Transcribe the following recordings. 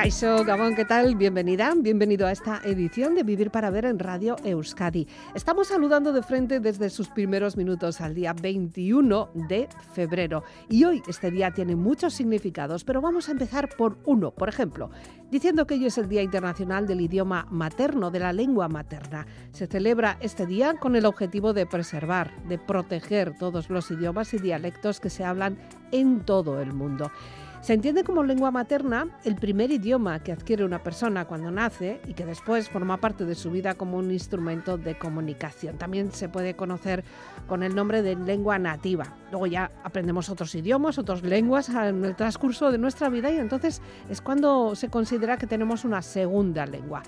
Caixo Gabón, ¿qué tal? Bienvenida, bienvenido a esta edición de Vivir para Ver en Radio Euskadi. Estamos saludando de frente desde sus primeros minutos al día 21 de febrero. Y hoy este día tiene muchos significados, pero vamos a empezar por uno, por ejemplo, diciendo que hoy es el Día Internacional del Idioma Materno, de la lengua materna. Se celebra este día con el objetivo de preservar, de proteger todos los idiomas y dialectos que se hablan en todo el mundo. Se entiende como lengua materna el primer idioma que adquiere una persona cuando nace y que después forma parte de su vida como un instrumento de comunicación. También se puede conocer con el nombre de lengua nativa. Luego ya aprendemos otros idiomas, otras lenguas en el transcurso de nuestra vida y entonces es cuando se considera que tenemos una segunda lengua.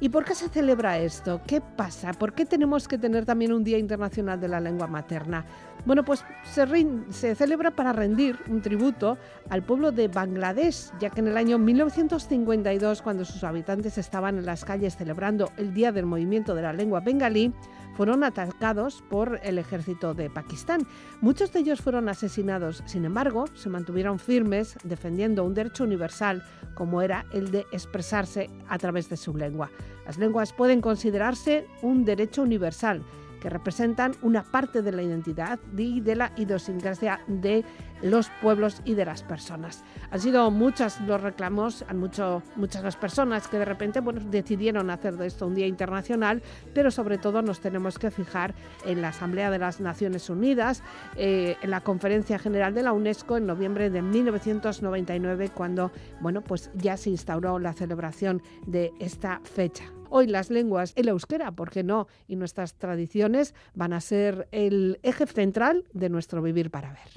¿Y por qué se celebra esto? ¿Qué pasa? ¿Por qué tenemos que tener también un Día Internacional de la Lengua Materna? Bueno, pues se, celebra para rendir un tributo al pueblo de Bangladesh, ya que en el año 1952, cuando sus habitantes estaban en las calles celebrando el Día del Movimiento de la Lengua Bengalí, fueron atacados por el ejército de Pakistán. Muchos de ellos fueron asesinados, sin embargo, se mantuvieron firmes defendiendo un derecho universal como era el de expresarse a través de su lengua. Las lenguas pueden considerarse un derecho universal que representan una parte de la identidad y de la idiosincrasia de los pueblos y de las personas. Han sido muchas los reclamos, han muchas las personas que de repente bueno, decidieron hacer de esto un día internacional, pero sobre todo nos tenemos que fijar en la Asamblea de las Naciones Unidas, eh, en la Conferencia General de la UNESCO en noviembre de 1999, cuando bueno, pues ya se instauró la celebración de esta fecha. Hoy las lenguas, el euskera, ¿por qué no? Y nuestras tradiciones van a ser el eje central de nuestro vivir para ver.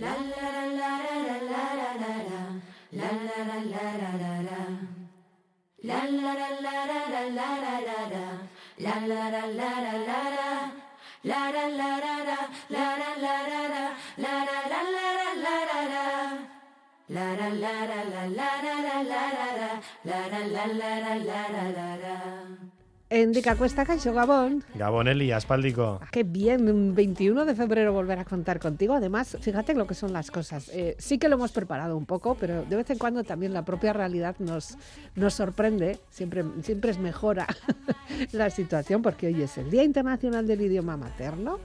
Endica Cuesta Caixo Gabón. Gabón Eli, aspáldico. Qué bien, un 21 de febrero volver a contar contigo. Además, fíjate lo que son las cosas. Eh, sí que lo hemos preparado un poco, pero de vez en cuando también la propia realidad nos, nos sorprende. Siempre, siempre es mejora la situación porque hoy es el Día Internacional del Idioma Materno.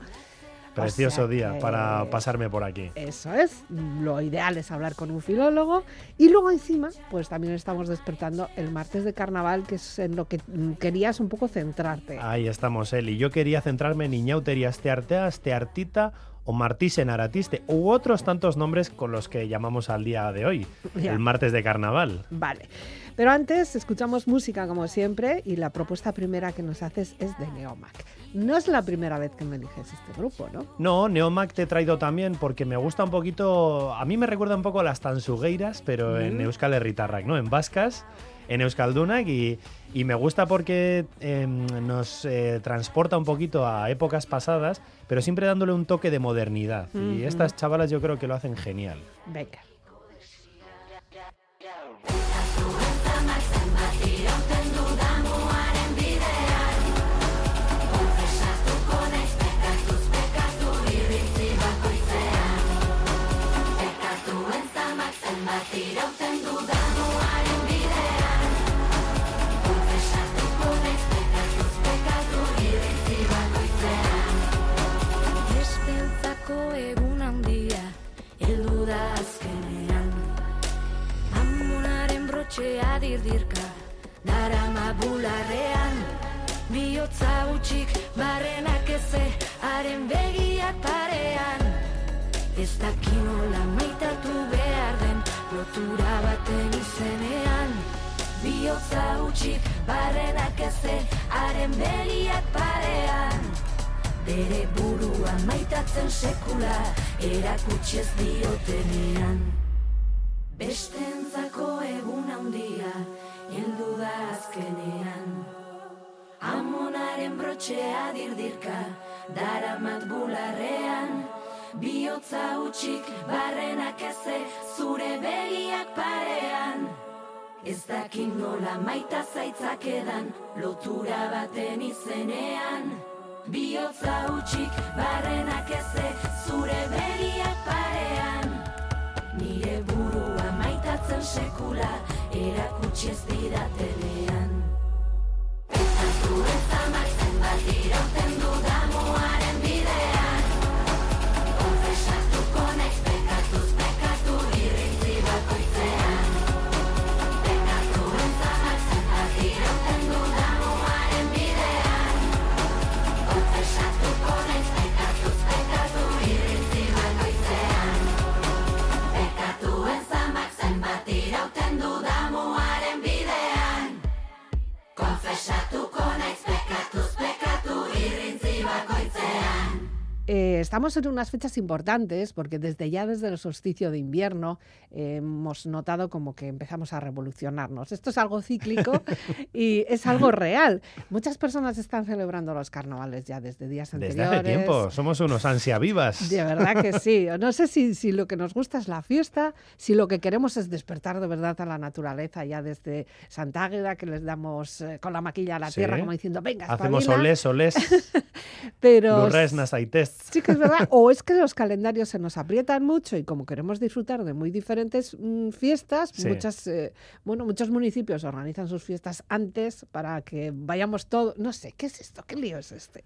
Precioso día para pasarme por aquí. Eso es, lo ideal es hablar con un filólogo y luego encima, pues también estamos despertando el martes de carnaval, que es en lo que querías un poco centrarte. Ahí estamos, Eli. Yo quería centrarme en Iñauteria Steartea, Steartita o Martisen Aratiste u otros tantos nombres con los que llamamos al día de hoy, el martes de carnaval. Vale. Pero antes escuchamos música como siempre y la propuesta primera que nos haces es de Neomac. No es la primera vez que me eliges este grupo, ¿no? No, Neomac te he traído también porque me gusta un poquito, a mí me recuerda un poco a las tansugueiras, pero en Euskal Herritarrak, ¿no? En vascas, en Euskaldunak y, y me gusta porque em, nos eh, transporta un poquito a épocas pasadas, pero siempre dándole un toque de modernidad. Y estas chavalas yo creo que lo hacen genial. Venga. Etxea dirdirka Darama bularrean. Biotza utxik barrenak eze Haren begiak parean. Ez dakinola maitatu behar den Lotura baten izenean Biotza utxik barrenak eze Haren begiak parean. Bere burua maitatzen sekula Erakutsi ez diotenean. Bestentzako egun handia heldu da azkenean. Amonaren brotxea dirdirka daramat bularrean Biotza utxik barrenak eze zure begiak parean. Ez dakin nola maita zaitzak Lotura baten izenean. Biotza utxik barrenak eze Zure begiak parean. Nire burua maitatzen sekula Erakutsi ez didatenean zure zamak zenbat irauten dudamuaren bakoitzean Eh, estamos en unas fechas importantes porque desde ya, desde el solsticio de invierno, eh, hemos notado como que empezamos a revolucionarnos. Esto es algo cíclico y es algo real. Muchas personas están celebrando los carnavales ya desde días Desde anteriores. hace tiempo, somos unos ansia vivas. De verdad que sí. No sé si, si lo que nos gusta es la fiesta, si lo que queremos es despertar de verdad a la naturaleza ya desde Santa Águeda, que les damos eh, con la maquilla a la Sí. tierra, como diciendo, venga, Hacemos espabila". olés, olés, pero. Sí que es verdad. O es que los calendarios se nos aprietan mucho y como queremos disfrutar de muy diferentes mm, fiestas, Sí. muchas, eh, bueno, muchos municipios organizan sus fiestas antes para que vayamos todos. No sé, ¿qué es esto? ¿Qué lío es este?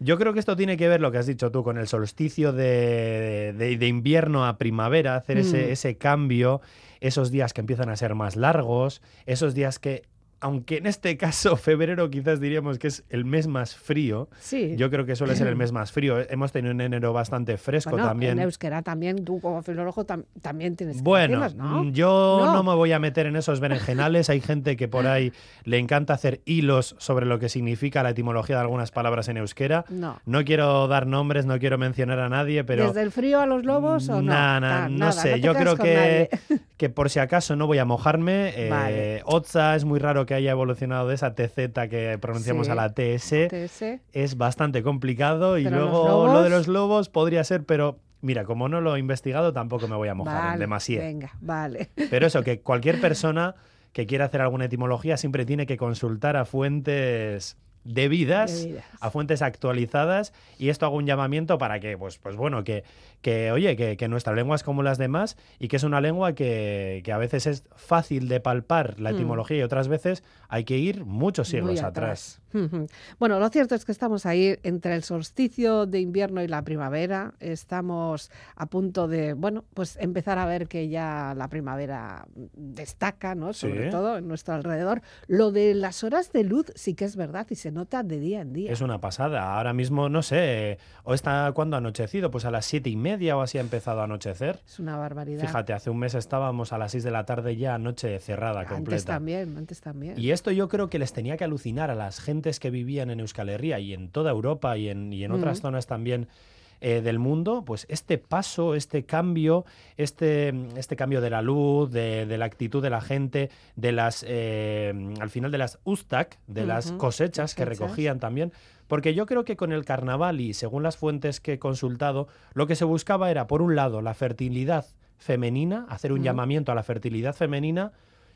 Yo creo que esto tiene que ver lo que has dicho tú con el solsticio de, de- de invierno a primavera, hacer ese, Mm. ese cambio, esos días que empiezan a ser más largos, esos días que, aunque en este caso febrero quizás diríamos que es el mes más frío, Sí. yo creo que suele ser el mes más frío. Hemos tenido un enero bastante fresco bueno, también. en euskera también, tú como filólogo tam- también tienes que Bueno, decirlas, ¿no? mm, yo No. no. me voy a meter en esos berenjenales. Hay gente que por ahí le encanta hacer hilos sobre lo que significa la etimología de algunas palabras en euskera. No. No quiero dar nombres, no quiero mencionar a nadie, pero... ¿Desde el frío a los lobos o no? Na- na- Ah, no nada, sé, yo creo que, que por si acaso no voy a mojarme. Eh, Vale. Otza es muy raro que haya evolucionado de esa TZ que pronunciamos Sí. a la TS. TS. Es bastante complicado y Pero luego lo de los lobos podría ser, pero mira, como no lo he investigado tampoco me voy a mojar Vale, demasiado. Venga, vale. Pero eso, que cualquier persona que quiera hacer alguna etimología siempre tiene que consultar a fuentes debidas, Debidas. a fuentes actualizadas, y esto hago un llamamiento para que, pues, pues bueno, que, que oye, que, que nuestra lengua es como las demás y que es una lengua que, que a veces es fácil de palpar la Mm. etimología y otras veces hay que ir muchos siglos Muy atrás. Bueno, lo cierto es que estamos ahí entre el solsticio de invierno y la primavera. Estamos a punto de, bueno, pues empezar a ver que ya la primavera destaca, ¿no? Sobre Sí. todo en nuestro alrededor. Lo de las horas de luz sí que es verdad y se nota de día en día. Es una pasada. Ahora mismo, no sé, o está cuando anochecido, pues a las siete y media o así ha empezado a anochecer. Es una barbaridad. Fíjate, hace un mes estábamos a las 6 de la tarde ya noche cerrada antes completa. también, antes también. Y esto yo creo que les tenía que alucinar a las gentes que vivían en Euskal Herria y en toda Europa y en, y en otras Mm. zonas también eh, del mundo, pues este paso, este cambio, este, este cambio de la luz, de, de la actitud de la gente, de las, eh, al final de las ustak, de las cosechas que recogían también, porque yo creo que con el carnaval y según las fuentes que he consultado, lo que se buscaba era, por un lado, la fertilidad femenina, hacer un llamamiento a la fertilidad femenina,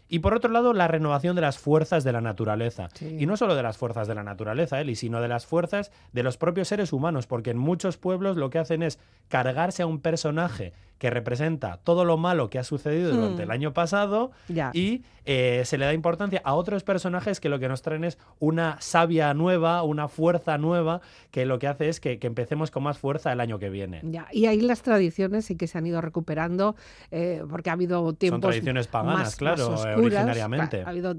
y por otro lado, la renovación de las fuerzas de la naturaleza. Sí. Y no solo de las fuerzas de la naturaleza, Eli, sino de las fuerzas de los propios seres humanos, porque en muchos pueblos lo que hacen es cargarse a un personaje que representa todo lo malo que ha sucedido durante Hmm. el año pasado y eh, se le da importancia a otros personajes que lo que nos traen es una savia nueva, una fuerza nueva, que lo que hace es que, que empecemos con más fuerza el año que viene. Ya, y ahí las tradiciones sí que se han ido recuperando, eh, porque ha habido tiempos. tradiciones paganas, más- claro, más eh, oscuras. originariamente. Ha habido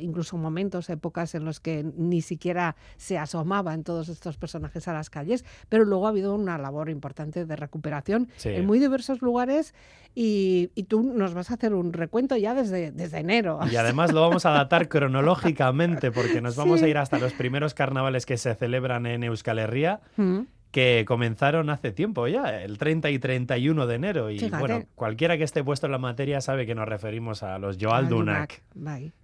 incluso momentos, épocas en los que ni siquiera se asomaban todos estos personajes a las calles, pero luego ha habido una labor importante de recuperación Sí. en muy diversos lugares. Y, y tú nos vas a hacer un recuento ya desde, desde enero. Y además lo vamos a datar cronológicamente porque nos vamos a ir hasta los primeros carnavales que se celebran en Euskal Herria, Mm. que comenzaron hace tiempo ya, el 30 y 31 de enero. Y Fíjate. bueno, cualquiera que esté puesto en la materia sabe que nos referimos a los Joaldunak.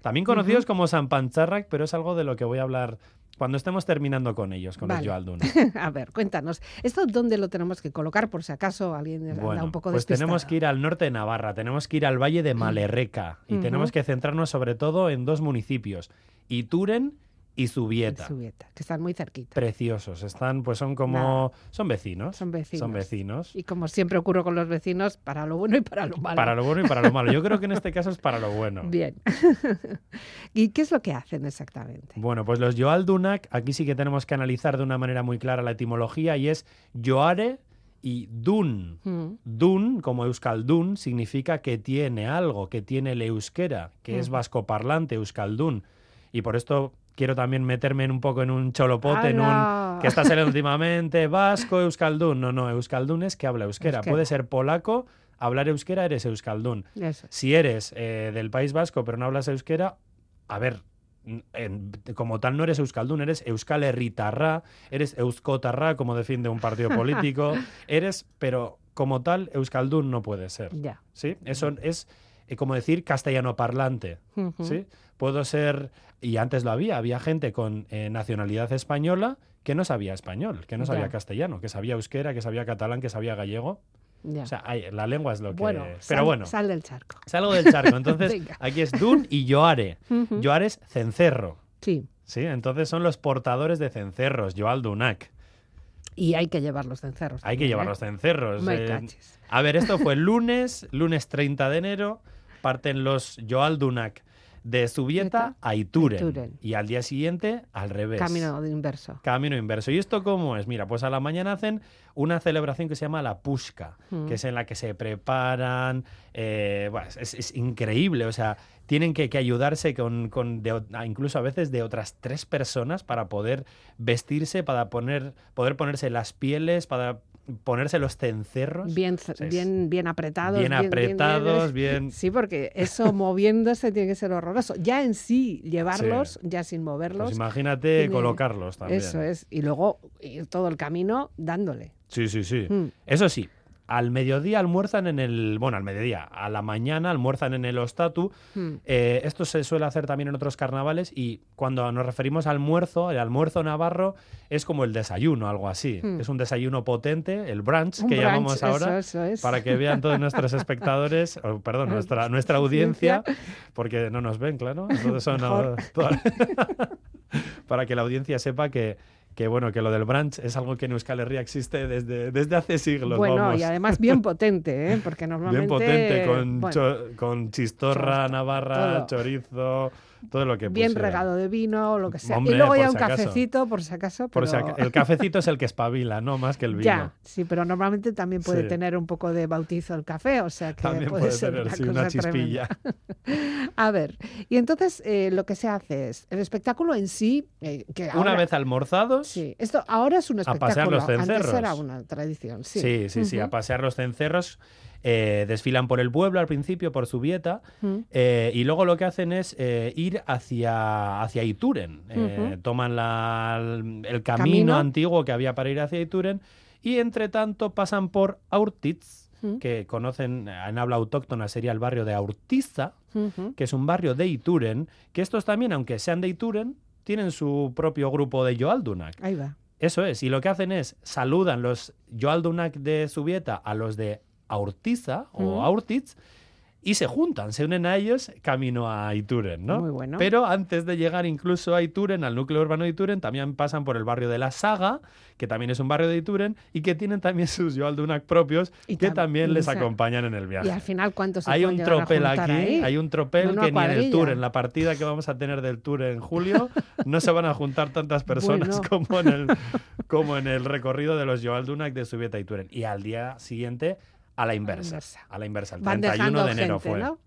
También conocidos como San Pancharrak, pero es algo de lo que voy a hablar cuando estemos terminando con ellos, con Vale. los Joalduna. A ver, cuéntanos. ¿Esto dónde lo tenemos que colocar por si acaso alguien anda Bueno, un poco pues tenemos despistado? que ir al norte de Navarra, tenemos que ir al valle de Malerreca y tenemos que centrarnos sobre todo en dos municipios, Ituren y Zubieta. Zubieta, que están muy cerquita. Preciosos, están, pues son como, son vecinos. Son vecinos. Son vecinos. Y como siempre ocurre con los vecinos, para lo bueno y para lo malo. Para lo bueno y para lo malo. Yo creo que en este caso es para lo bueno. Bien. ¿Y qué es lo que hacen exactamente? Bueno, pues los Joaldunak, aquí sí que tenemos que analizar de una manera muy clara la etimología y es Joare y Dun. Mm, Dun, como Euskaldun, significa que tiene algo, que tiene el euskera, que es Ujú. vascoparlante, Euskaldun. Y por esto quiero también meterme en un poco en un cholopote, en un que está saliendo últimamente, vasco, Euskaldun. No, no, Euskaldun es que habla euskera. Euskera. Puede ser polaco, hablar euskera, eres Euskaldun. Eso. Si eres eh, del País Vasco pero no hablas euskera, a ver, en- como tal no eres euskaldun, eres euskal herritarra, eres euskotarra, como defiende un partido político, eres, pero como tal euskaldun no puede ser. Ya. ¿Sí? Eso es eh, como decir castellano parlante. ¿sí? Puedo ser, y antes lo había, había gente con eh, nacionalidad española que no sabía español, que no sabía Ya. castellano, que sabía euskera, que sabía catalán, que sabía gallego. Ya. O sea, hay- la lengua es lo que... pero bueno. sal del charco. Salgo del charco. Entonces, aquí es Dun y Joare. Ujú. Joare es cencerro. Sí. ¿Sí? Entonces son los portadores de cencerros, Joal Dunak. Y hay que llevar los cencerros. Hay que llevar ¿eh? los cencerros. Me eh. a ver, esto fue el lunes, lunes 30 de enero. Parten los Dunak de Zubieta a Ituren. Ituren. Y al día siguiente, al revés. Camino inverso. Camino inverso. ¿Y esto cómo es? Mira, pues a la mañana hacen una celebración que se llama la Pushka, Mm. que es en la que se preparan. eh, bueno, es, es increíble, o sea, tienen que, que ayudarse con, con de o- incluso a veces de otras tres personas para poder vestirse, para poner, poder ponerse las pieles, para ponerse los cencerros. Bien, sea, bien, bien apretados. bien apretados, bien- Sí, porque eso moviéndose tiene que ser horroroso. Ya en sí, llevarlos, ya sin moverlos. Pues imagínate tiene- colocarlos también. Eso es. Y luego ir todo el camino dándole. Sí, sí, sí. Mm. Eso sí, al mediodía almuerzan en el. Bueno, al mediodía, a la mañana almuerzan en el Ostatu. Mm. Eh, esto se suele hacer también en otros carnavales y cuando nos referimos al almuerzo, el almuerzo navarro es como el desayuno, algo así. Mm. Es un desayuno potente, el brunch Un que brunch, llamamos ahora. eso, eso es. Para que vean todos nuestros espectadores, perdón, nuestra, nuestra audiencia, porque no nos ven, claro. Entonces son toda- para que la audiencia sepa que, que, bueno, que lo del brunch es algo que en Euskal Herria existe desde, desde hace siglos. bueno, vamos. y además bien potente, ¿eh? porque normalmente... Bien potente, con, bueno, cho- con chistorra, navarra, todo. chorizo, todo lo que bien pusiera. regado de vino o lo que sea. Hombre, y luego ya un si cafecito, por si acaso. Por si pero- aca- el cafecito es el que espabila, no más que el vino. Ya, sí, pero normalmente también puede Sí. tener un poco de bautizo el café, o sea que También puede, puede ser tener una, sí, cosa una tremenda. chispilla. A ver, y entonces eh, lo que se hace es, el espectáculo en sí, eh, que Una ahora- vez almorzados, Sí, esto ahora es un A espectáculo, pasear los antes cencerros. era una tradición, sí. sí, sí, sí, a pasear los cencerros, eh, desfilan por el pueblo al principio, por Zubieta, ujú. Eh, y luego lo que hacen es eh, ir hacia, hacia Ituren. Toman la- el camino, Camino. antiguo que había para ir hacia Ituren y entre tanto pasan por Aurtitz, Ujú. que conocen en habla autóctona sería el barrio de Aurtiza, que es un barrio de Ituren, que estos también, aunque sean de Ituren, tienen su propio grupo de Joaldunak. Ahí va. Eso es, y lo que hacen es saludan los Joaldunak de Zubieta a los de Aurtiza o Ujú. Aurtitz y se juntan, se unen a ellos camino a Ituren, ¿no? Muy bueno. Pero antes de llegar incluso a Ituren, al núcleo urbano de Ituren, también pasan por el barrio de La Saga, que también es un barrio de Ituren y que tienen también sus Joaldunak propios Y que tam- también les o sea, acompañan en el Y viaje. al final, ¿cuántos se Hay un tropel aquí, ahí? hay un tropel Una que ni en el tour, en la partida que vamos a tener del tour en julio, no se van a juntar tantas personas Bueno. como, en el, como en el recorrido de los Joaldunak de Zubieta y Turen. Y al día siguiente, a la inversa. A la inversa. El Van 31 dejando de enero gente, fue. ¿no?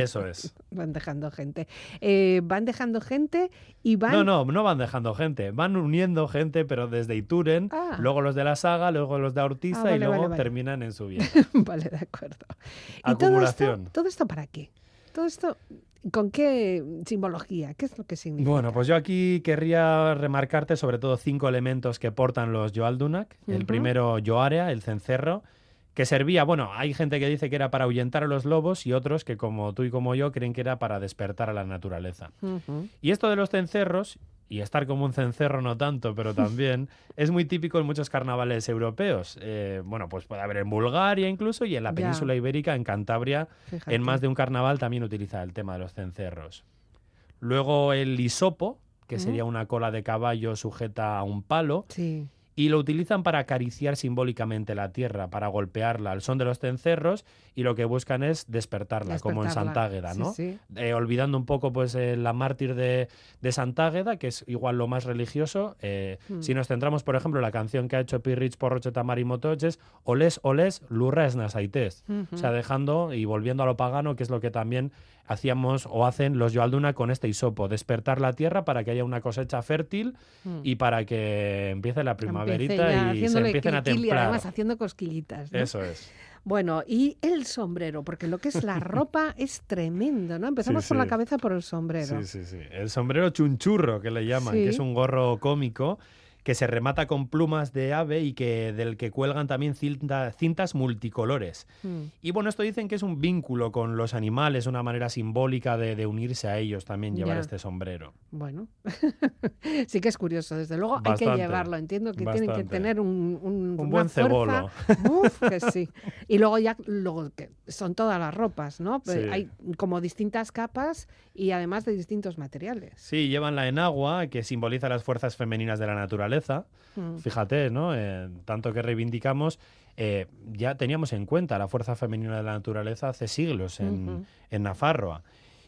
Eso es. Van dejando gente. Eh, van dejando gente y van... No, no, no van dejando gente. Van uniendo gente, pero desde Ituren, Ah. luego los de la Saga, luego los de Ortiza Ah, vale, y luego vale, vale. terminan en Zubieta. vale, de acuerdo. ¿Y todo esto, Acumulación. todo esto para qué? Todo esto, ¿con qué simbología? ¿Qué es lo que significa? Bueno, pues yo aquí querría remarcarte sobre todo cinco elementos que portan los Joaldunak. El primero, Joarea, el cencerro, que servía, bueno, hay gente que dice que era para ahuyentar a los lobos y otros que como tú y como yo creen que era para despertar a la naturaleza. Y esto de los cencerros y estar como un cencerro no tanto, pero también es muy típico en muchos carnavales europeos. Eh, bueno, pues puede haber en Bulgaria incluso y en la Ya. península ibérica, en Cantabria, Fíjate. en más de un carnaval también utiliza el tema de los cencerros. Luego el hisopo, que sería una cola de caballo sujeta a un palo, Sí. Y lo utilizan para acariciar simbólicamente la tierra, para golpearla al son de los cencerros y lo que buscan es despertarla, como en. Santágueda, Sí, ¿no? sí. Eh, olvidando un poco pues eh, la mártir de, de Santágueda, que es igual lo más religioso. eh, Hmm. Si nos centramos, por ejemplo, en la canción que ha hecho Pirrich por Rochetamar y Motoches, Oles, Oles, Lurres Nasaites. O sea, dejando y volviendo a lo pagano, que es lo que también hacíamos o hacen los Yoalduna con este hisopo, despertar la tierra para que haya una cosecha fértil Mm. y para que empiece la primaverita y se empiecen a templar. además haciendo cosquillitas. ¿no? Eso es. Bueno, y el sombrero, porque lo que es la ropa es tremendo, ¿no? Empezamos Sí, por la cabeza por el sombrero. Sí, sí, sí. El sombrero chunchurro, que le llaman, Sí. que es un gorro cómico que se remata con plumas de ave y que del que cuelgan también cinta- cintas multicolores. Mm. Y bueno, esto dicen que es un vínculo con los animales, una manera simbólica de, de unirse a ellos también llevar Ya. este sombrero. Bueno, sí que es curioso, desde luego hay que Bastante, llevarlo. Entiendo que tienen que bastante. tener un, un, Un una buen cebolo. Uf, que sí. Y luego ya luego que son todas las ropas, ¿no? Pues Sí. Hay como distintas capas y además de distintos materiales. Sí, llevan la enagua, que simboliza las fuerzas femeninas de la naturaleza. Mm. Fíjate, ¿no? Eh, tanto que reivindicamos, eh, ya teníamos en cuenta la fuerza femenina de la naturaleza hace siglos en, Ujú. en Nafarroa.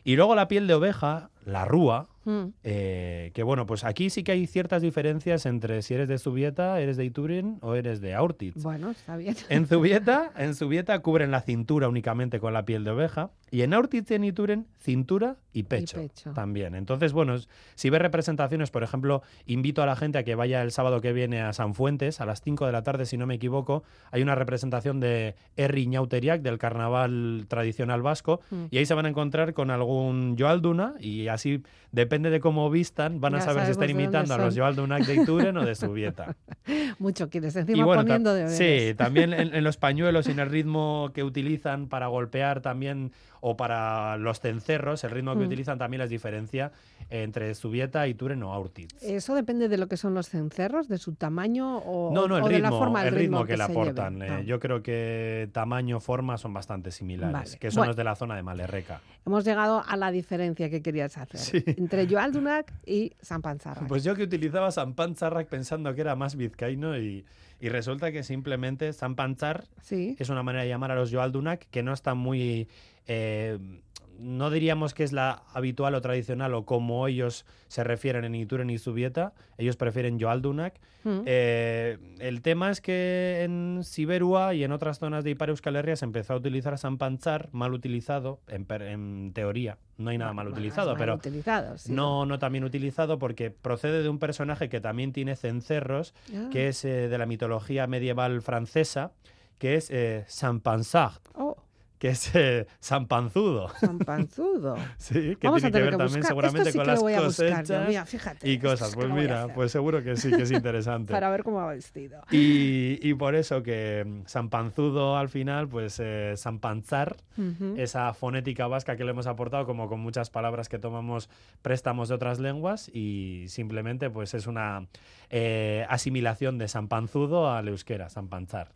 Y luego la piel de oveja, la rúa, Mm. eh, que bueno, pues aquí sí que hay ciertas diferencias entre si eres de Zubieta, eres de Ituren o eres de Aurtitz. Bueno, está bien. En Zubieta, en Zubieta cubren la cintura únicamente con la piel de oveja y en Aurtitz y en Ituren cintura y pecho, pecho. también. Entonces, bueno, si ves representaciones, por ejemplo, invito a la gente a que vaya el sábado que viene a San Fuentes a las 5 de la tarde, si no me equivoco, hay una representación de Herri Ñauteriac del carnaval tradicional vasco Mm. y ahí se van a encontrar con algún Joalduna y así depende de cómo vistan, van a Ya saber si están de imitando a los son. Joaldunac de Ituren o de Zubieta. Mucho quieres Y encima bueno, ta- poniendo deberes. sí, también en, en los pañuelos y en el ritmo que utilizan para golpear también o para los cencerros, el ritmo que Mm. utilizan también las diferencia entre Zubieta y Turen o Aurtitz. ¿Eso depende de lo que son los cencerros, de su tamaño o, No, no, el o de la ritmo, forma del el ritmo que, le se aportan. eh, Ah. Yo creo que tamaño, forma son bastante similares, Vale. que son Bueno. los de la zona de Malerreca. Hemos llegado a la diferencia que querías hacer Sí. entre Joaldunac y San Panzarra. Pues yo que utilizaba San Panzarrac pensando que era más vizcaíno y, y resulta que simplemente San Panzar sí. es una manera de llamar a los Joaldunak que no está muy. eh, no diríamos que es la habitual o tradicional o como ellos se refieren en Ituren y Zubieta. Ellos prefieren Joaldunak. Mm. Eh, el tema es que en Siberua y en otras zonas de Ipar Euskal Herria se empezó a utilizar San Panzar, mal utilizado, en, en teoría. No hay nada mal Bueno, utilizado, mal pero utilizado, sí. no, no también utilizado porque procede de un personaje que también tiene cencerros, Ah. que es eh, de la mitología medieval francesa, que es eh, Oh, que es eh, San Panzudo. San Panzudo. Sí, que Vamos a tiene que tener ver que también buscar. seguramente sí con las voy a buscar cosechas mira, fíjate, y cosas. Pues a mira, pues seguro que sí, que es interesante. Para ver cómo va vestido. Y, y por eso que mm, San Panzudo al final, pues eh, San Panzar, esa fonética vasca que le hemos aportado, como con muchas palabras que tomamos préstamos de otras lenguas, y simplemente pues es una eh, asimilación de San Panzudo al euskera, San Panzar.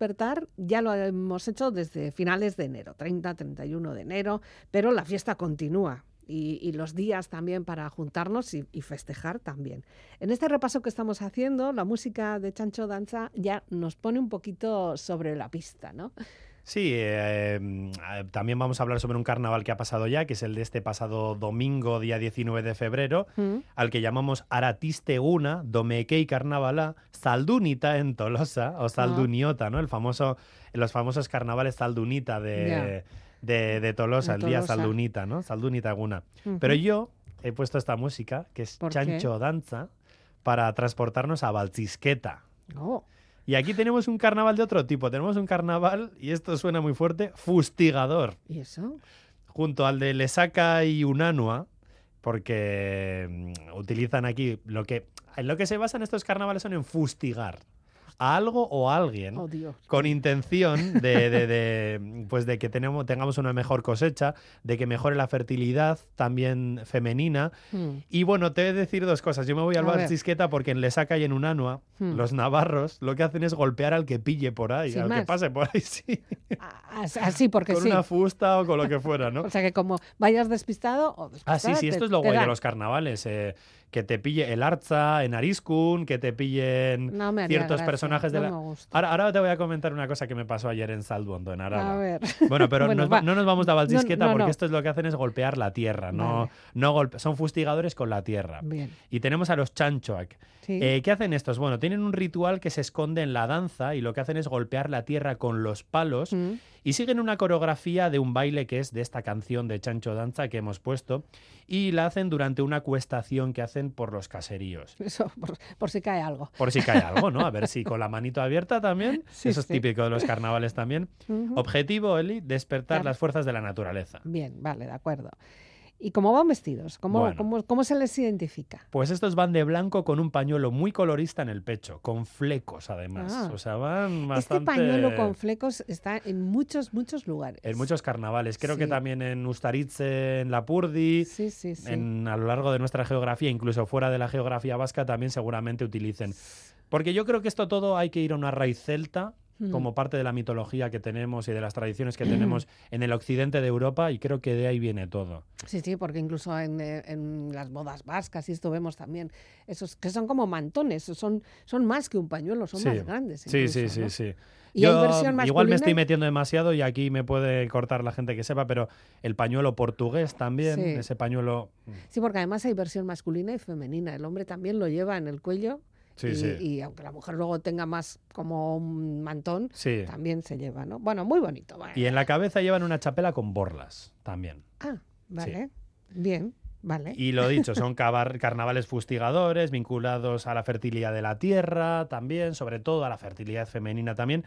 Despertar ya lo hemos hecho desde finales de enero, 30, 31 de enero, pero la fiesta continúa. Y, y los días también para juntarnos y, y festejar también. En este repaso que estamos haciendo, la música de Chancho Danza ya nos pone un poquito sobre la pista, ¿no? Sí, eh, eh, también vamos a hablar sobre un carnaval que ha pasado ya, que es el de este pasado domingo, día 19 de febrero, Mm. al que llamamos Aratisteguna, Domekei Carnavala, Saldunita en Tolosa, Ah. o Salduniota, ¿no? El famoso, los famosos carnavales Saldunita de, de, de Tolosa, el día Tolosa. Saldunita, ¿no? Saldunita Guna. Pero yo he puesto esta música, que es. Chancho Danza, para transportarnos a Baltzisqueta. Oh, Y aquí tenemos un carnaval de otro tipo. Tenemos un carnaval, y esto suena muy fuerte, fustigador, ¿Y eso? junto al de Lesaca y Unanua, porque mm, utilizan aquí lo que en lo que se basan estos carnavales son en fustigar a algo o a alguien Oh, con intención de, de- de, pues de que tenemos, tengamos una mejor cosecha, de que mejore la fertilidad también femenina. Mm. Y bueno, te voy a decir dos cosas. Yo me voy al bar. Chisqueta porque en Lesaca y en Unanua, Hmm. los navarros lo que hacen es golpear al que pille por ahí, Sin al que pase por ahí, sí. Ah, as- Así, porque con sí. una fusta o con lo que fuera, ¿no? O sea que como vayas despistado o Ah, despistada, sí, sí, te- esto es lo guay de los carnavales. eh, que te pille el Arza en Ariscun, que te pillen No ciertos gracia, personajes de no la. me gusta. Ahora, ahora te voy a comentar una cosa que me pasó ayer en Salduondo, en Araba. A ver. Bueno, pero Bueno, nos- va. no nos vamos a Valchisqueta No, porque es lo que hacen es golpear la tierra, no, Vale. no golpe- son fustigadores con la tierra. Bien. Y tenemos a los chanchoak. Sí. Eh, ¿Qué hacen estos? Bueno, tienen un ritual que se esconde en la danza y lo que hacen es golpear la tierra con los palos Mm. Y siguen una coreografía de un baile que es de esta canción de Chancho Danza que hemos puesto y la hacen durante una cuestación que hacen por los caseríos. Eso, por, por si cae algo. Por si cae algo, ¿no? A ver si con la manito abierta también. Sí, Eso es sí. típico de los carnavales también. Objetivo, Eli, despertar Claro. las fuerzas de la naturaleza. Bien, vale, de acuerdo. ¿Y cómo van vestidos? ¿Cómo, Bueno. cómo, cómo se les identifica? Pues estos van de blanco con un pañuelo muy colorista en el pecho, con flecos además. Ah. O sea, van Este bastante... pañuelo con flecos está en muchos, muchos lugares. En muchos carnavales. Creo que también en Ustaritze, en Lapurdi, Sí, sí, sí. en, a lo largo de nuestra geografía, incluso fuera de la geografía vasca, también seguramente utilicen. Porque yo creo que esto todo hay que ir a una raíz celta, Mm. como parte de la mitología que tenemos y de las tradiciones que tenemos en el occidente de Europa, y creo que de ahí viene todo. Sí, sí, porque incluso en, eh, en las bodas vascas, y esto vemos también, esos que son como mantones, son, son más que un pañuelo, son Sí. más grandes. Sí, sí, incluso, sí, ¿no? sí. Y hay Yo, igual me estoy y- metiendo demasiado y aquí me puede cortar la gente que sepa, pero el pañuelo portugués también, Sí. ese pañuelo... Sí, porque además hay versión masculina y femenina. El hombre también lo lleva en el cuello Sí, y, sí. y aunque la mujer luego tenga más como un mantón, Sí. también se lleva, ¿no? Bueno, muy bonito. Y en la cabeza llevan una chapela con borlas también. Ah, vale. Bien, vale. Y lo dicho, son carnavales fustigadores vinculados a la fertilidad de la tierra también, sobre todo a la fertilidad femenina también.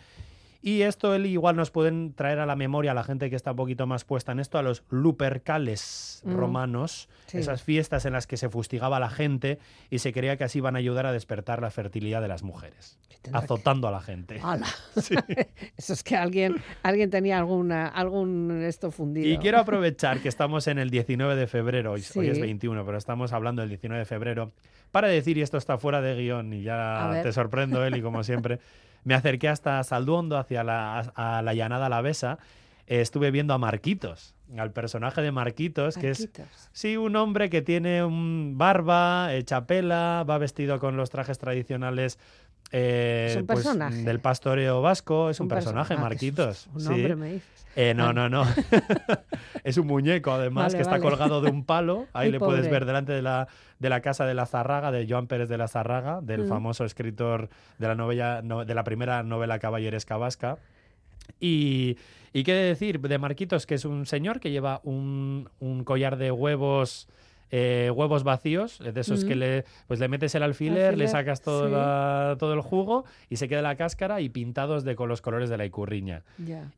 Y esto, Eli, igual nos pueden traer a la memoria a la gente que está un poquito más puesta en esto, a los lupercales Mm, romanos, sí. esas fiestas en las que se fustigaba a la gente y se creía que así iban a ayudar a despertar la fertilidad de las mujeres, tendrá que- azotando a la gente. ¡Hala! Sí. Eso es que alguien, alguien tenía alguna, algún esto fundido. Y quiero aprovechar que estamos en el 19 de febrero, hoy, hoy es Sí. 21, pero estamos hablando del 19 de febrero, para decir, y esto está fuera de guion, y ya te sorprendo, Eli, como siempre, me acerqué hasta Salduondo, hacia la, a la llanada alavesa, eh, estuve viendo a Marquitos, al personaje de Marquitos, que es. Sí, un hombre que tiene un barba, eh, chapela, va vestido con los trajes tradicionales eh, Es un pues, personaje. del pastoreo vasco. Es un, perso- personaje, Marquitos. Un sí. nombre me dices. Eh, no, no, no. es un muñeco, además, Vale, que está colgado de un palo. Ahí le puedes ver delante de la, de la casa de la Zarraga, de Joan Pérez de la Zarraga, del Mm. famoso escritor de la, novela, no- de la primera novela caballeresca vasca. Y, y qué decir de Marquitos, que es un señor que lleva un, un collar de huevos. Eh, huevos vacíos, de esos Mm. que le, pues le metes el alfiler, le sacas todo, sí. la- todo el jugo y se queda la cáscara y pintados de con los colores de la icurriña.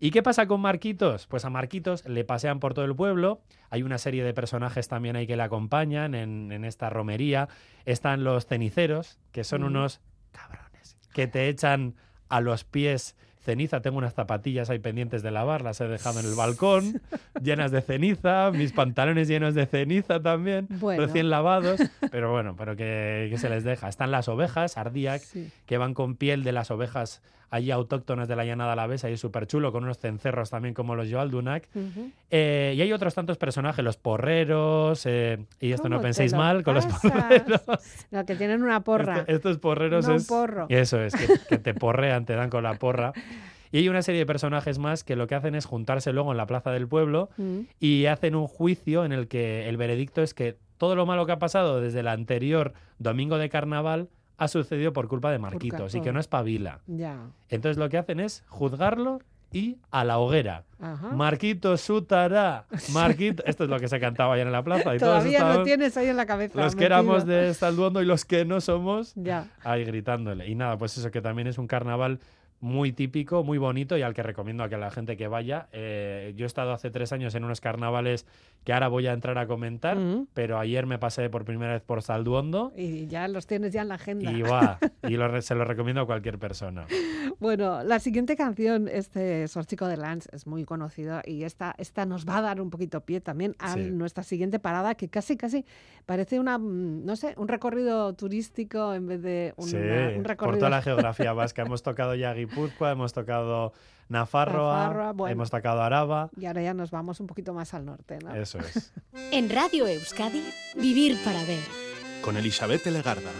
¿Y qué pasa con Marquitos? Pues a Marquitos le pasean por todo el pueblo. Hay una serie de personajes también ahí que le acompañan en, en esta romería. Están los ceniceros, que son Mm. unos cabrones, que te echan a los pies ceniza. Tengo unas zapatillas ahí pendientes de lavar, las he dejado en el balcón, llenas de ceniza, mis pantalones llenos de ceniza también, Bueno. recién lavados. Pero bueno, pero que, que se les deja. Están las ovejas, Ardiac, Sí. que van con piel de las ovejas allí autóctonas de la llanada alavesa y es súper chulo, con unos cencerros también como los Joaldunac. Ujú. Eh, y hay otros tantos personajes, los porreros, eh, y esto no ¿Cómo te penséis mal, con los porreros. No, que tienen una porra. Estos porreros No un es... porro. Eso es, que, que te porrean, te dan con la porra. Y hay una serie de personajes más que lo que hacen es juntarse luego en la plaza del pueblo Mm. y hacen un juicio en el que el veredicto es que todo lo malo que ha pasado desde el anterior domingo de carnaval ha sucedido por culpa de Marquitos y que no espabila. Ya. Entonces lo que hacen es juzgarlo y a la hoguera. Ajá. Marquito sutará. Marquito. Esto es lo que se cantaba ayer en la plaza. Y todos Todavía lo tienes ahí en la cabeza. los que éramos de Salduondo y los que no somos Ya. ahí gritándole. Y nada, pues eso que también es un carnaval muy típico, muy bonito y al que recomiendo a que la gente que vaya. Eh, yo he estado hace tres años en unos carnavales que ahora voy a entrar a comentar, Mm. pero ayer me pasé por primera vez por Salduondo Y ya los tienes ya en la agenda. y va, y lo se lo recomiendo a cualquier persona. Bueno, la siguiente canción, este Sorchico de Lance, es muy conocida y esta, esta nos va a dar un poquito pie también a Sí. nuestra siguiente parada, que casi, casi parece una, mm, no sé, un recorrido turístico en vez de un, sí, un por recorrido. toda la geografía vasca. hemos tocado ya Guipúzcoa, hemos tocado Nafarroa, Nafarroa, bueno. hemos tocado Araba. Y ahora ya nos vamos un poquito más al norte, ¿no? Eso es. En Radio Euskadi, Vivir para Ver. Con Elizabeth Legarda.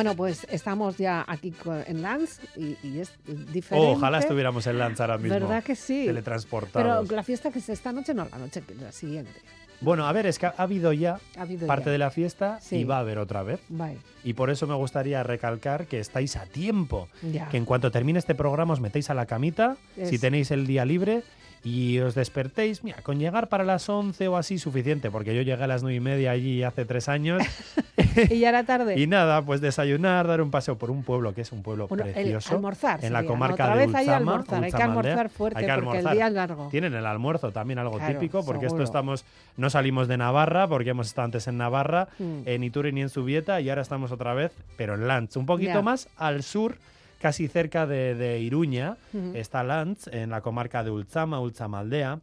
Bueno, pues estamos ya aquí en Lance y, y es diferente. Oh, ojalá estuviéramos en Lanza ahora mismo. ¿Verdad que sí? Pero Teletransportados. la fiesta que es esta noche, no, la noche la siguiente. Bueno, a ver, es que ha habido ya Ha habido parte ya. de la fiesta Sí. y va a haber otra vez. Vale, Y por eso me gustaría recalcar que estáis a tiempo. ya. Que en cuanto termine este programa os metéis a la camita, si Es- tenéis el día libre, y os despertéis. Mira, con llegar para las 11 o así suficiente, porque yo llegué a las 9 y media allí hace tres años Y ya era tarde. Y nada, pues desayunar, dar un paseo por un pueblo que es un pueblo Bueno, el precioso. almorzar en la comarca Otra de vez hay Ultzama, almorzar, hay que almorzar fuerte Hay que porque el almorzar. día es largo. Tienen el almuerzo también algo Claro, típico, porque seguro. esto estamos, no salimos de Navarra, porque hemos estado antes en Navarra, Mm. en Iturri ni en Zubieta, y ahora estamos otra vez, pero en Lanz, un poquito Ya. más al sur, casi cerca de, de Iruña, está Lanz, en la comarca de Ultzama, Ultzamaldea.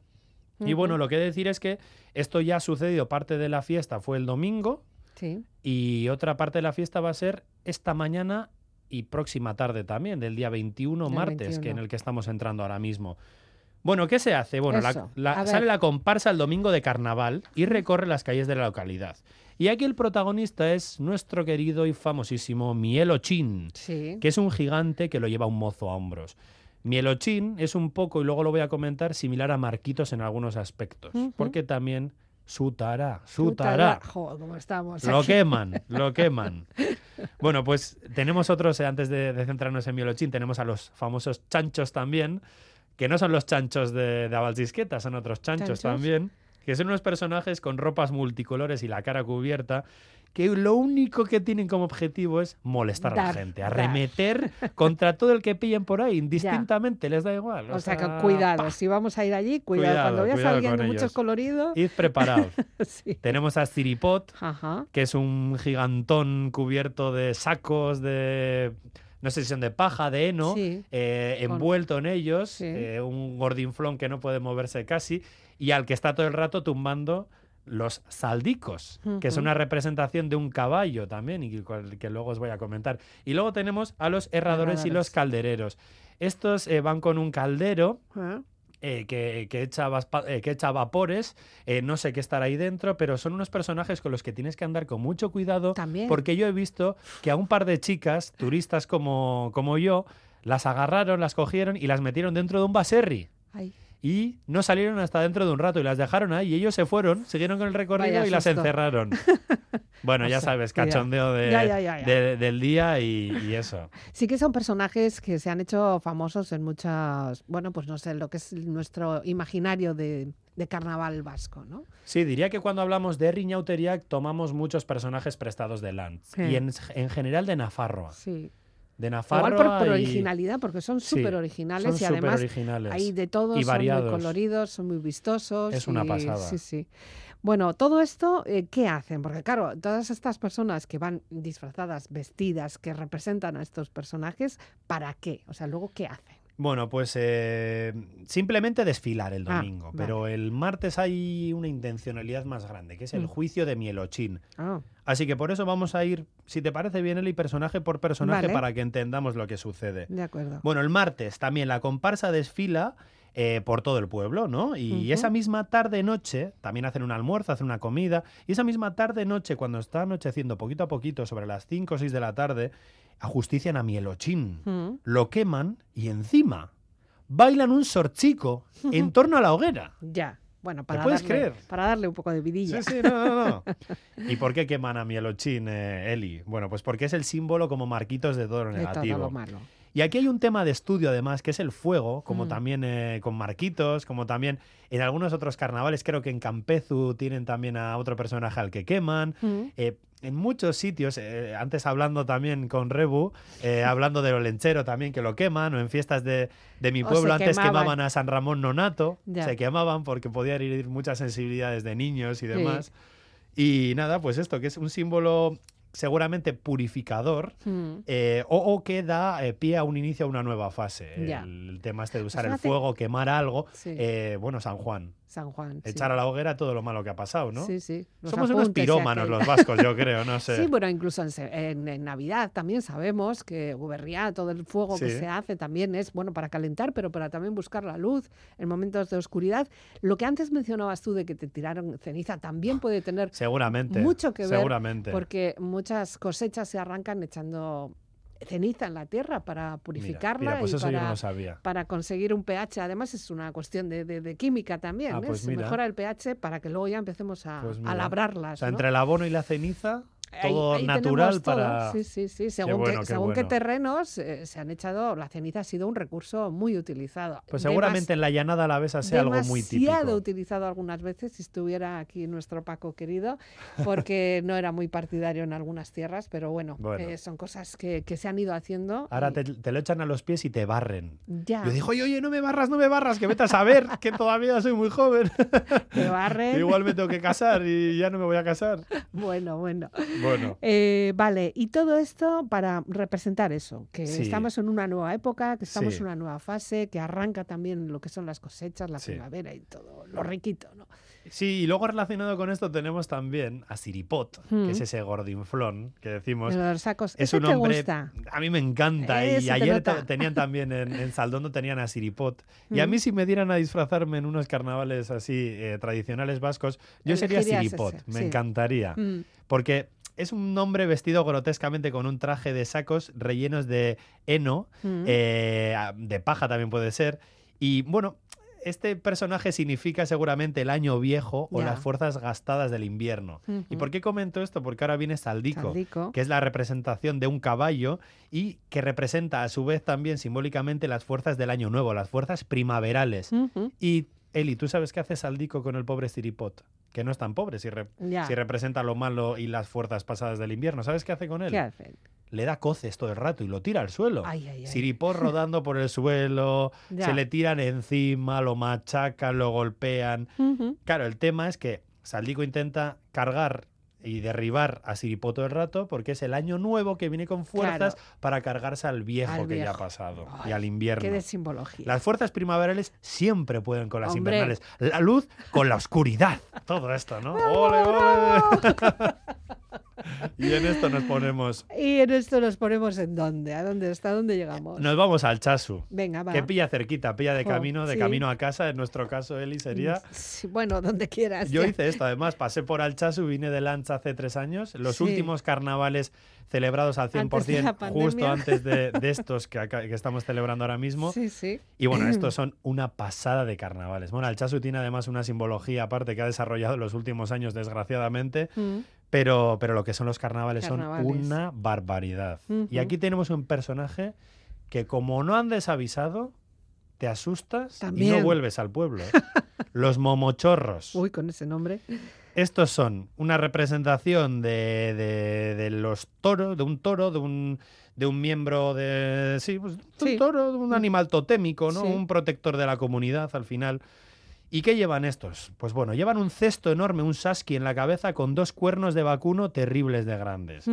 Y Ujú. bueno, lo que decir es que esto ya ha sucedido, parte de la fiesta fue el domingo, Sí. y otra parte de la fiesta va a ser esta mañana y próxima tarde también, del día 21, Del martes, que 21. en el que estamos entrando ahora mismo. Bueno, ¿qué se hace? Bueno, la- la- sale la comparsa el domingo de carnaval y recorre las calles de la localidad. Y aquí el protagonista es nuestro querido y famosísimo Mielochín, Sí. que es un gigante que lo lleva un mozo a hombros. Mielochín es un poco, y luego lo voy a comentar, similar a Marquitos en algunos aspectos, porque también sutará, Sutará. sutará. Jo, ¿cómo estamos? Lo aquí? queman, lo queman. Bueno, pues tenemos otros, eh, antes de, de centrarnos en Mielochín, tenemos a los famosos chanchos también, que no son los chanchos de, de Abalsisqueta, son otros chanchos, ¿Chanchos? también, que son unos personajes con ropas multicolores y la cara cubierta, que lo único que tienen como objetivo es molestar a la gente, dar. arremeter contra todo el que pillen por ahí, indistintamente, les da igual. O sea, que cuidado, si vamos a ir allí, cuidado. Cuidado, Cuando veas a alguien de muchos coloridos. Id preparados. sí. Tenemos a Siripot, Ajá. que es un gigantón cubierto de sacos de no sé si son de paja, de heno, Sí. eh, Con- envuelto en ellos, Sí. eh, un gordinflón que no puede moverse casi, y al que está todo el rato tumbando los saldicos, que es una representación de un caballo también, y que, luego os voy a comentar. Y luego tenemos a los herradores y los caldereros. Estos eh, van con un caldero Ah, eh, que, que echa vaspa- eh, que echa vapores, eh, no sé qué estará ahí dentro, pero son unos personajes con los que tienes que andar con mucho cuidado, También. porque yo he visto que a un par de chicas, turistas como, como yo, las agarraron, las cogieron y las metieron dentro de un baserri. Ay. Y no salieron hasta dentro de un rato y las dejaron ahí y ellos se fueron, siguieron con el recorrido Vaya y las encerraron. Bueno, O ya sea, sabes, cachondeo de, Ya, ya, ya, ya. de- del día y, y eso. Sí que son personajes que se han hecho famosos en muchas, bueno, pues no sé, lo que es nuestro imaginario de, de carnaval vasco, ¿no? Sí, diría que cuando hablamos de Riñauteriac tomamos muchos personajes prestados de Lanz. Sí. Y en, en general de Nafarroa. Sí. De Igual Nafarroa por, por y- originalidad, porque son súper originales son y además hay de todo, Y son variados. muy coloridos, son muy vistosos. Es una pasada. Sí, sí. Bueno, todo esto, eh, ¿qué hacen? Porque claro, todas estas personas que van disfrazadas, vestidas, que representan a estos personajes, ¿para qué? O sea, luego, ¿qué hacen? Bueno, pues eh, simplemente desfilar el Ah, domingo. vale. Pero el martes hay una intencionalidad más grande, que es el Mm. juicio de Mielochín. Ah, Así que por eso vamos a ir, si te parece bien, Eli, personaje por personaje Vale. para que entendamos lo que sucede. de acuerdo. Bueno, el martes también la comparsa desfila eh, por todo el pueblo, ¿no? Y esa misma tarde-noche también hacen un almuerzo, hacen una comida. Y esa misma tarde-noche, cuando está anocheciendo poquito a poquito, sobre las 5 o 6 de la tarde, ajustician a Mielochín. Mm, Lo queman y encima bailan un sorchico en torno a la hoguera. ya. Bueno, para puedes darle, creer? para darle un poco de vidilla. Sí, sí, no, no, no. ¿Y por qué queman a Mielochín, eh, Eli? Bueno, pues porque es el símbolo como marquitos de todo lo de todo negativo. lo malo. Y aquí hay un tema de estudio, además, que es el fuego, como Mm. también eh, con Marquitos, como también en algunos otros carnavales. Creo que en Campezu tienen también a otro personaje al que queman. Mm, Eh, en muchos sitios, eh, antes hablando también con Rebu, eh, hablando de Olenchero también, que lo queman, o en fiestas de, de mi pueblo antes quemaban. quemaban a San Ramón Nonato, Ya. se quemaban porque podía herir muchas sensibilidades de niños y Sí. demás. Y nada, pues esto, que es un símbolo seguramente purificador, mm. eh, o, o que da eh, pie a un inicio a una nueva fase. El, tema este de usar el fuego, quemar algo. Sí. eh, bueno, San Juan. San Juan. sí. Echar a la hoguera todo lo malo que ha pasado, ¿no? Sí, sí. Los Somos unos apuntes pirómanos los vascos, yo creo, no sé. Sí, bueno, incluso en, se- en- en Navidad también sabemos que Guberriá, todo el fuego que se hace también es bueno para calentar, pero para también buscar la luz en momentos de oscuridad. Lo que antes mencionabas tú de que te tiraron ceniza también puede tener Seguramente. mucho que ver, Seguramente. porque muchas cosechas se arrancan echando ceniza en la tierra para Mira, purificarla mira, pues y eso yo para, no para conseguir un pH. Además es una cuestión de, de- de química también. Ah, ¿eh? pues se mira. mejora el pH para que luego ya empecemos a, Pues a mira. labrarlas. O sea, ¿no? entre el abono y la ceniza, todo ahí natural tenemos todo. para... Sí, sí, sí. Según, bueno, qué, qué según qué terrenos eh, se han echado, la ceniza ha sido un recurso muy utilizado. Pues seguramente en la llanada alavesa sea algo muy demasiado típico. utilizado algunas veces si estuviera aquí nuestro Paco querido, porque no era muy partidario en algunas tierras, pero bueno, Bueno. eh, son cosas que, que se han ido haciendo. Ahora y te, te lo echan a los pies y te barren. ya, Yo digo, oye, oye, no me barras, no me barras, que vete a saber que todavía soy muy joven. te barren. Igual me tengo que casar y ya no me voy a casar. Bueno, bueno. Bueno, Eh, vale, y todo esto para representar eso, que Sí. estamos en una nueva época, que estamos Sí. en una nueva fase, que arranca también lo que son las cosechas, la Sí. primavera y todo, lo riquito, ¿no? sí, y luego relacionado con esto tenemos también a Siripot, Mm. que es ese gordinflón que decimos. De los sacos. Es ¿Ese un hombre. gusta? A mí me encanta. Eh, y ayer te- tenían también en, en Saldondo tenían a Siripot. Y a Mm. mí, si me dieran a disfrazarme en unos carnavales así eh, tradicionales vascos, yo sería Siripot. ese, me sí. encantaría. Mm, Porque es un hombre vestido grotescamente con un traje de sacos rellenos de heno, mm. eh, de paja también puede ser. Y bueno, este personaje significa seguramente el año viejo o las fuerzas gastadas del invierno. ¿Y por qué comento esto? Porque ahora viene Saldico, Saldico. que es la representación de un caballo y que representa a su vez también simbólicamente las fuerzas del año nuevo, las fuerzas primaverales. Y Eli, ¿tú sabes qué hace Saldico con el pobre Siripot? Que no es tan pobre si, re- Ya. si representa lo malo y las fuerzas pasadas del invierno. ¿Sabes qué hace con él? ¿Qué hacen? Le da coces todo el rato y lo tira al suelo. Ay, ay, ay. Siripot rodando por el suelo, Ya. se le tiran encima, lo machacan, lo golpean. Claro, el tema es que Saldico intenta cargar y derribar a Siripot todo el rato porque es el año nuevo que viene con fuerzas Claro. para cargarse al viejo, Al que ya ha pasado Ay, y al invierno. Qué de simbología. Las fuerzas primaverales siempre pueden con las Hombre. invernales. La luz con la oscuridad. Todo esto, ¿no? ¡Ole, ole! y en esto nos ponemos. Y en esto nos ponemos en dónde, a dónde, hasta dónde llegamos. Nos vamos al Chasu. Venga, va. Que pilla cerquita, pilla de camino, de sí. camino a casa. En nuestro caso, Eli, sería. Sí, bueno, donde quieras. Yo ya. hice esto, además, pasé por Alchazu, vine de Lancha hace tres años. Los Sí. últimos carnavales celebrados al 100%, Antes justo antes de, de estos que, acá- que estamos celebrando ahora mismo. Sí, sí. Y bueno, estos son una pasada de carnavales. Bueno, Alchazu tiene además una simbología aparte que ha desarrollado en los últimos años, desgraciadamente, Mm. Pero, pero lo que son los carnavales, Carnavales. son una barbaridad. Y aquí tenemos un personaje que como no han desavisado, te asustas y También. no vuelves al pueblo. ¿eh? los momochorros. Uy, con ese nombre. Estos son una representación de, de- de los toros, de un toro, de un, de un miembro de. Sí, pues, un toro, de un animal totémico, ¿no? Sí. Un protector de la comunidad al final. ¿Y qué llevan estos? Pues bueno, llevan un cesto enorme, un sasqui en la cabeza con dos cuernos de vacuno terribles de grandes.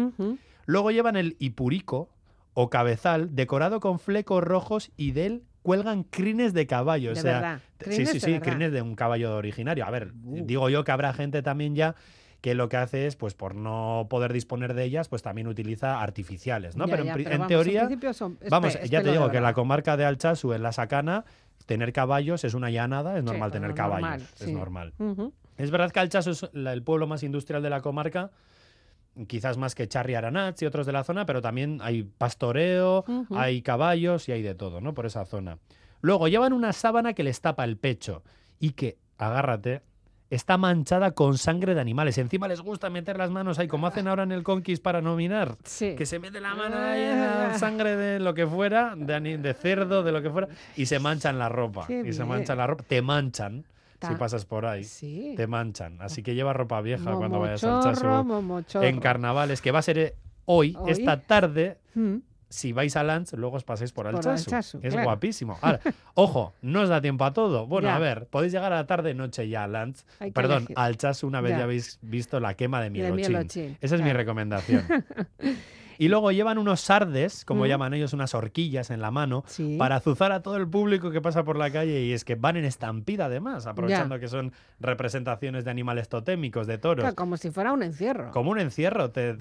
Luego llevan el ipurico o cabezal decorado con flecos rojos y de él cuelgan crines de caballo. o De sea, verdad. Sí, sí, de sí, crines de un caballo originario. A ver, Uh. digo yo que habrá gente también ya que lo que hace es, pues por no poder disponer de ellas, pues también utiliza artificiales, ¿no? Ya, pero en, ya, pri- pero en vamos, teoría, principio son- vamos, ya te digo que la comarca de Alchazu, en la Sacana, tener caballos es una llanada, es normal tener normal, caballos, sí. es normal. Es verdad que Alchazu es la- el pueblo más industrial de la comarca, quizás más que Charri Aranats y otros de la zona, pero también hay pastoreo, hay caballos y hay de todo, ¿no? Por esa zona. Luego llevan una sábana que les tapa el pecho y que, agárrate, está manchada con sangre de animales. Encima les gusta meter las manos ahí, como hacen ahora en el Conquist para nominar. Sí. Que se mete la mano ahí en la sangre de lo que fuera, de, cerdo, de lo que fuera, y se manchan la ropa. Qué y se manchan la ropa. Te manchan si pasas por ahí. Sí. Te manchan. Así que lleva ropa vieja cuando vayas al chaso en carnavales, que va a ser eh, hoy, Hoy. esta tarde. Mm. Si vais a Lanz, luego os paséis por Por Alchazu. Alchazu, es claro. guapísimo. Ahora, ojo, no os da tiempo a todo. Bueno, Ya. a ver, podéis llegar a la tarde noche ya a Lanz. Perdón, a Alchazu una vez Ya. ya. habéis visto la quema de Mielochín. mielochín, Esa es mi recomendación. y luego llevan unos sardes, como Mm. llaman ellos, unas horquillas en la mano, Sí. para azuzar a todo el público que pasa por la calle. Y es que van en estampida además, aprovechando que son representaciones de animales totémicos, de toros. Claro, como si fuera un encierro. Como un encierro, te.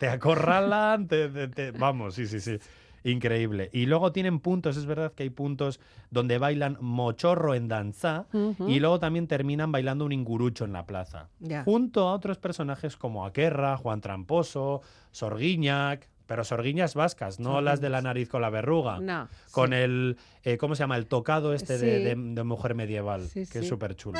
Te acorralan, te, te- te- vamos, sí, sí, sí. Increíble. Y luego tienen puntos, es verdad que hay puntos donde bailan mochorro en danza y luego también terminan bailando un ingurucho en la plaza. Junto a otros personajes como Aquerra, Juan Tramposo, Sorguiñac, pero Sorguiñas vascas, no las de la nariz con la verruga. No. Con sí. el, eh, ¿cómo se llama? El tocado este de, Sí. de- de mujer medieval, Sí, que es súper chulo.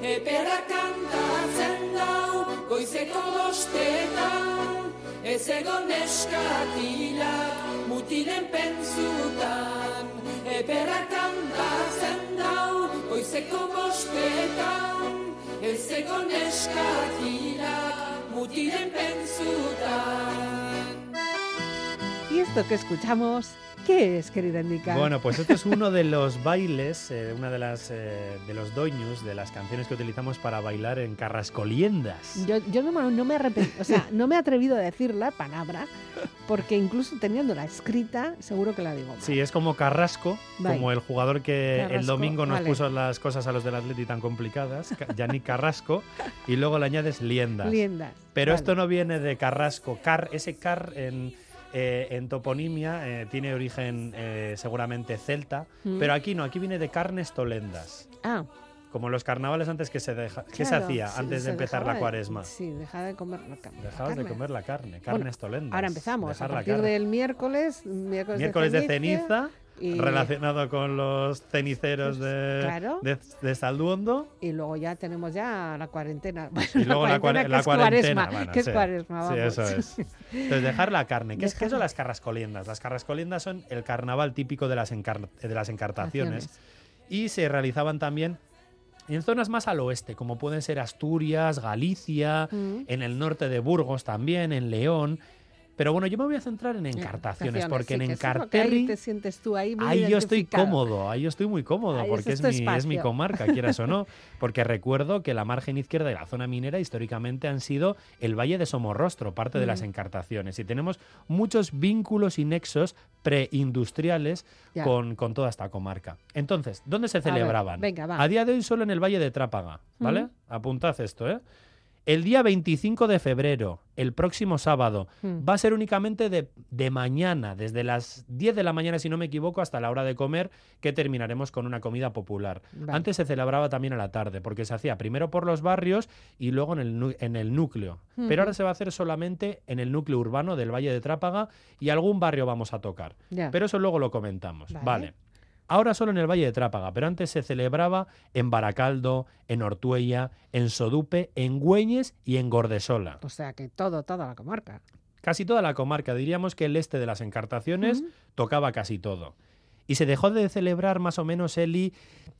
Epera kantatzen dau, goizeko bostetan, ez egon neskatila, mutilen pentsutan. Epera kantatzen dau, goizeko bostetan, ez egon neskatila, mutilen pentsutan. ¿Y esto que escuchamos? ¿Qué es, querida? Bueno, pues este es uno de los bailes, eh, una de las eh, de los doños, de las canciones que utilizamos para bailar en carrascoliendas. Yo, yo no, me- no me arrepent- o sea, no me he atrevido a decir la palabra, porque incluso teniéndola escrita, seguro que la digo mal. Sí, es como Carrasco, como el jugador que el domingo nos vale. puso las cosas a los del Atleti tan complicadas, Ca- Yannick Carrasco, y luego le añades liendas. Liendas. Pero Vale. esto no viene de Carrasco. Car, ese car en, eh, en toponimia eh, tiene origen eh, seguramente celta, Mm. pero aquí no, aquí viene de carnes tolendas. Ah, Como los carnavales antes que se deja, ¿qué se hacía sí, antes se de empezar dejaba la de- cuaresma? Sí, dejar de comer la carne. Dejabas de comer la carne, carnes tolendas. Ahora empezamos. a partir del miércoles, miércoles, miércoles de ceniza, y- relacionado con los ceniceros de, Claro. de, de Salduondo. Y luego ya tenemos ya la cuarentena. Bueno, Y luego la, cuare- que la es cuarentena. bueno, que es cuaresma, Sí, eso es. Entonces, dejar la carne. ¿Qué, es, ¿Qué son las carrascoliendas? Las carrascoliendas son el carnaval típico de las, encar- de las encartaciones y se realizaban también en zonas más al oeste, como pueden ser Asturias, Galicia, Mm. en el norte de Burgos también, en León. Pero bueno, yo me voy a centrar en encartaciones, porque en sí, que ahí Encarterri te sientes tú ahí muy Ahí yo estoy cómodo, ahí yo estoy muy cómodo, Ahí porque es, mi, es mi comarca, quieras o no. Porque recuerdo que la margen izquierda y la zona minera históricamente han sido el Valle de Somorrostro, parte de las Mm. encartaciones. Y tenemos muchos vínculos y nexos preindustriales con, con toda esta comarca. Entonces, ¿dónde se ver, celebraban? venga, va. A día de hoy solo en el Valle de Trápaga, ¿vale? Ujú. Apuntad esto, ¿eh? El día 25 de febrero, el próximo sábado, Mm. va a ser únicamente de, de mañana, desde las 10 de la mañana, si no me equivoco, hasta la hora de comer, que terminaremos con una comida popular. Vale. Antes se celebraba también a la tarde, porque se hacía primero por los barrios y luego en el, en el núcleo. Pero ahora se va a hacer solamente en el núcleo urbano del Valle de Trápaga y algún barrio vamos a tocar. Pero eso luego lo comentamos. Vale. Vale. Ahora solo en el Valle de Trápaga, pero antes se celebraba en Baracaldo, en Ortuella, en Sodupe, en Güeñes y en Gordesola. O sea que todo, toda la comarca. Casi toda la comarca, diríamos que el este de las encartaciones tocaba casi todo. Y se dejó de celebrar más o menos Eli,